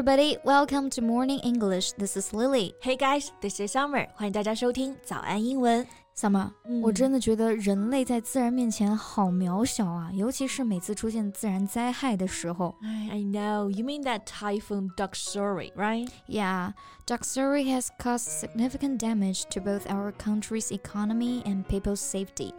everybody, welcome to Morning English. This is Lily. Hey guys, this is Summer. 欢迎大家收听早安英文。Summer，、嗯我真的觉得人类在自然面前好渺小啊，尤其是每次出现自然灾害的时候。 I know you mean that typhoon Doksuri, right? Yeah, Doksuri has caused significant damage to both our country's economy and people's safety.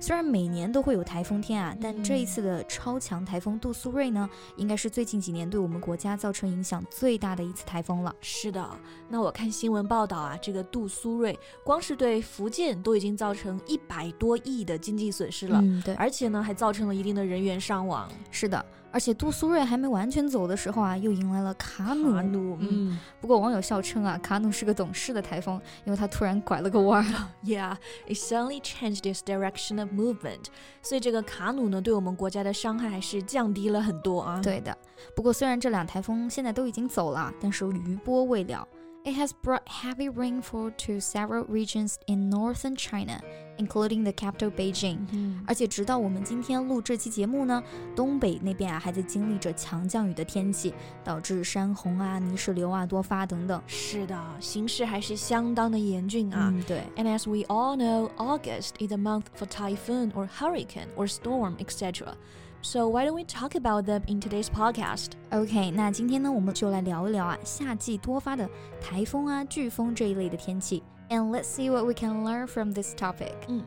虽然每年都会有台风天啊，但这一次的超强台风杜苏芮呢，应该是最近几年对我们国家造成影响最大的一次台风了。是的，那我看新闻报道啊，这个杜苏芮光是对福建都已经造成一百多亿的经济损失了，嗯，对，而且呢还造成了一定的人员伤亡。是的，而且杜苏芮还没完全走的时候啊，又迎来了卡努。卡努，嗯不过网友笑称啊，卡努是个懂事的台风，因为他突然拐了个弯儿。Yeah, it suddenly changed its direction of movement。所以这个卡努呢，对我们国家的伤害还是降低了很多啊。对的，不过虽然这两台风现在都已经走了，但是余波未了。It has brought heavy rainfall to several regions in northern China, including the capital Beijing. 嗯，而且直到我们今天录这期节目呢，东北那边啊还在经历着强降雨的天气，导致山洪啊、泥石流啊多发等等。是的，形势还是相当的严峻啊。嗯，对。 And as we all know, August is a month for typhoon or hurricane or storm, etc. So why don't we talk about them in today's podcast? OK，那今天呢，我们就来聊一聊啊，夏季多发的台风啊、飓风这一类的天气。 And let's see what we can learn from this topic. 嗯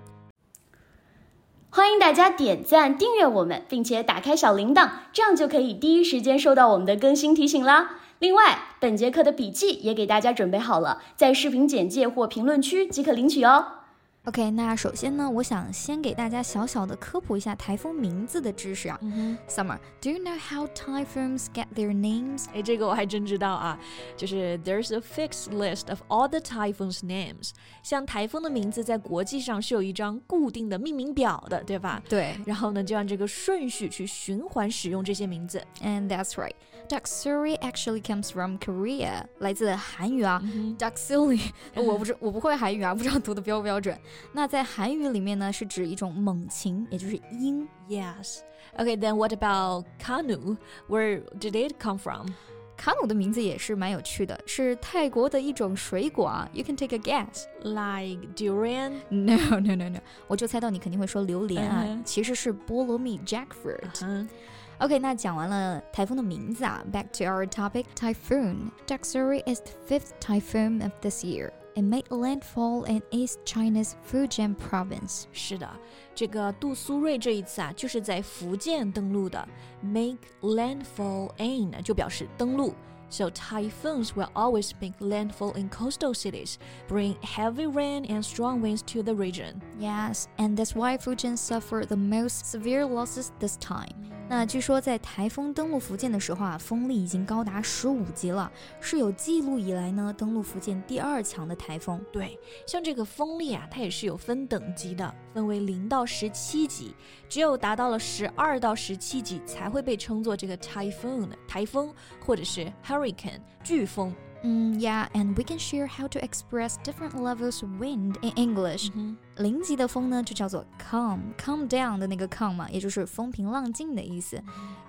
欢迎大家点赞、订阅我们，并且打开小铃铛，这样就可以第一时间收到我们的更新提醒啦。另外，本节课的笔记也给大家准备好了，在视频简介或评论区即可领取哦。OK，那首先呢，我想先给大家小小的科普一下台风名字的知识啊。嗯 Summer，do you know how typhoons get their names？哼，哎，这个我还真知道啊，就是 there's a fixed list of all the typhoons' names。像台风的名字在国际上是有一张固定的命名表的，对吧？对然后呢，就按这个顺序去循环使用这些名字。，and that's right。Doksuri actually comes from Korea，来自韩语啊。Mm hmm. Okay, then what about Kanu? Where did it come from? 卡努的名字也是蛮有趣的，是泰国的一种水果啊。You can take a guess, like durian? No, no, no, no. 我就猜到你肯定会说榴莲啊，uh （jackfruit）。Uh huh. OK，那讲完了台风的名字啊，Back to our topic, typhoon. Daksuri is the fifth typhoon of this year. It made landfall in East China's Fujian province. 是的，这个杜苏芮这一次啊，就是在福建登陆的。Make landfall in 就表示登陆。So typhoons will always make landfall in coastal cities, bring heavy rain and strong winds to the region. Yes, and that's why Fujian suffered the most severe losses this time. 那据说在台风登陆福建的时候啊，风力已经高达十五级了，是有记录以来呢登陆福建第二强的台风。对，像这个风力啊，它也是有分等级的，分为零到十七级，只有达到了十二到十七级才会被称作这个 typhoon 台风，或者是 hurricane 飓风。嗯，Yeah, and we can share how to express different levels of wind in English. 零级的风呢就叫做 calm, calm down 的那个 calm 嘛，也就是风平浪静的意思。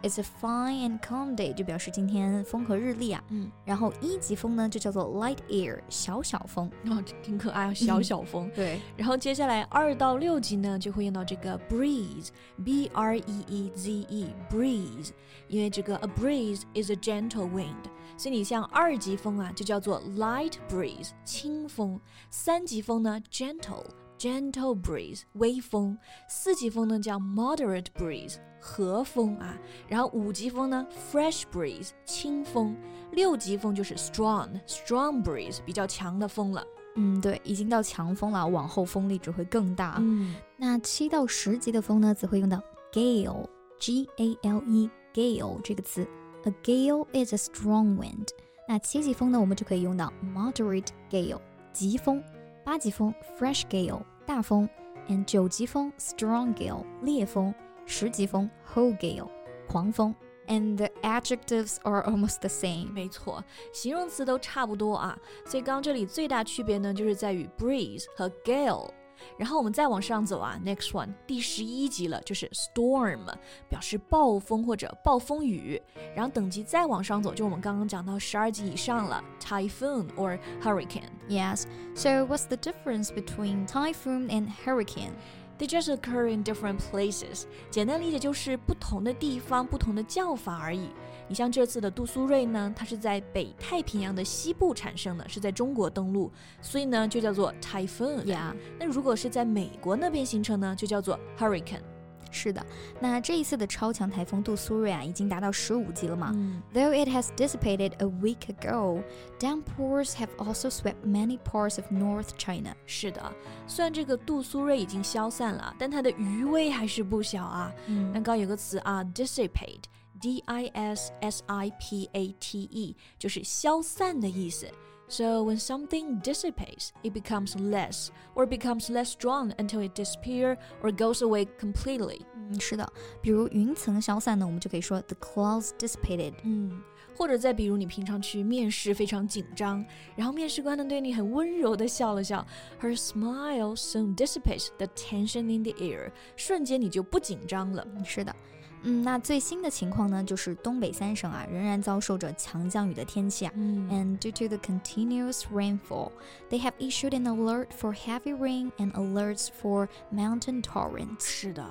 It's a fine and calm day，就表示今天风和日丽啊。嗯，然后一级风呢就叫做 light air，小小风。哦，这挺可爱啊，小小风。对。然后接下来二到六级呢，就会用到这个 breeze，b r e e z e，breeze，因为这个 a breeze is a gentle wind，所以你像二级风 啊，就叫做 light breeze，轻风；三级风呢，gentle。Gentle breeze，微风；四级风呢叫 moderate breeze，和风啊。然后五级风呢，fresh breeze，清风；六级风就是 strong，strong breeze，比较强的风了。嗯，对，已经到强风了，往后风力只会更大。嗯，那七到十级的风呢，则会用到 gale，g a l e，gale 这个词。A gale is a strong wind。那七级风呢，我们就可以用到 moderate gale，疾风。八级风 fresh gale，大风。and 九级风 strong gale，烈风。十级风 whole gale，狂风。And the adjectives are almost the same。没错，形容词都差不多啊。所以刚刚这里最大区别呢，就是在于 breeze 和 gale。然后我们再往上走啊，next one，第十一级了，就是 storm，表示暴风或者暴风雨。然后等级再往上走，就我们刚刚讲到十二级以上了，typhoon or hurricane。 Yes. So what's the difference between typhoon and hurricane? They just occur in different places。简单理解就是不同的地方、不同的叫法而已。你像这次的杜苏芮呢，它是在北太平洋的西部产生的，是在中国登陆，所以呢就叫做 typhoon。Yeah. 那如果是在美国那边形成呢，就叫做 hurricane。是的，那这一次的超强台风杜苏芮啊，已经达到十五级了嘛。嗯 Though it has dissipated a week ago, downpours have also swept many parts of North China. 是的，虽然这个杜苏芮已经消散了，但它的余威还是不小啊。嗯那刚刚有个词啊，dissipate，d i s s i p a t e，就是消散的意思。So when something dissipates, it becomes less, or becomes less strong until it disappears or goes away completely. 嗯，是的，比如云层消散呢，我们就可以说 the clouds dissipated。嗯，或者再比如你平常去面试非常紧张，然后面试官呢对你很温柔的笑了笑，Her smile soon dissipates the tension in the air，瞬间你就不紧张了。嗯是的，嗯， 那最新的情况呢，就是东北三省啊，仍然遭受着强降雨的天气啊。嗯 And due to the continuous rainfall, they have issued an alert for heavy rain and alerts for mountain torrents. 是的，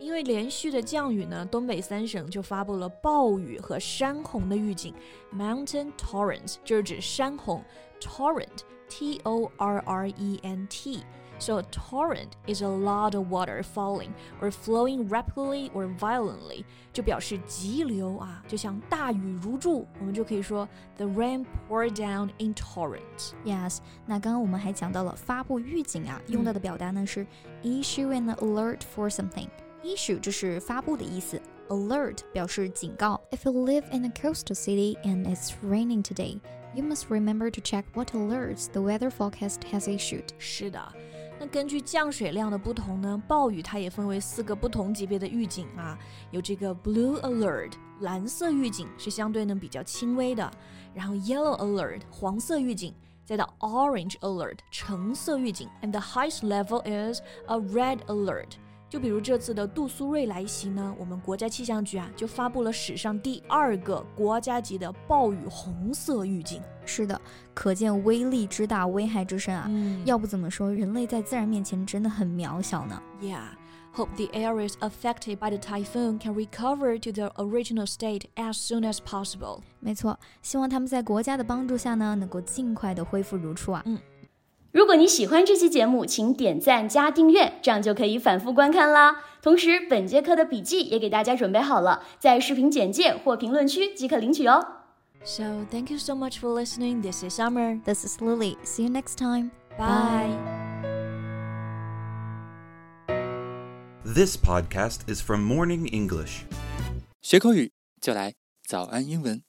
因为连续的降雨呢，东北三省就发布了暴雨和山洪的预警。Mountain torrents 就是指山洪，torrent，t o r r e n t。So a torrent is a lot of water falling or flowing rapidly or violently，就表示急流啊，就像大雨如注。我们就可以说 The rain poured down in torrents。 Yes，那刚刚我们还讲到了发布预警啊，用到的表达呢是 issue an alert for something。issue 就是发布的意思，alert 表示警告。If you live in a coastal city and it's raining today, you must remember to check what alerts the weather forecast has issued. 是的， 那根据降水量的不同呢，暴雨它也分为四个不同级别的预警啊，有这个 blue alert 蓝色预警是相对呢比较轻微的，然后 yellow alert 黄色预警，再到 orange alert 橙色预警，and the highest level is a red alert。就比如这次的杜苏芮来袭呢，我们国家气象局啊就发布了史上第二个国家级的暴雨红色预警。是的，可见威力之大，危害之深啊。嗯要不怎么说人类在自然面前真的很渺小呢？Yeah. Hope the areas affected by the typhoon can recover to their original state as soon as possible. 没错，希望他们在国家的帮助下呢，能够尽快的恢复如初啊。如果你喜欢这期节目，请点赞加订阅，这样就可以反复观看啦。同时，本节课的笔记也给大家准备好了，在视频简介或评论区即可领取哦。 So, thank you so much for listening. This is Summer. This is Lily. See you next time. Bye. This podcast is from Morning English. 学口语就来早安英文。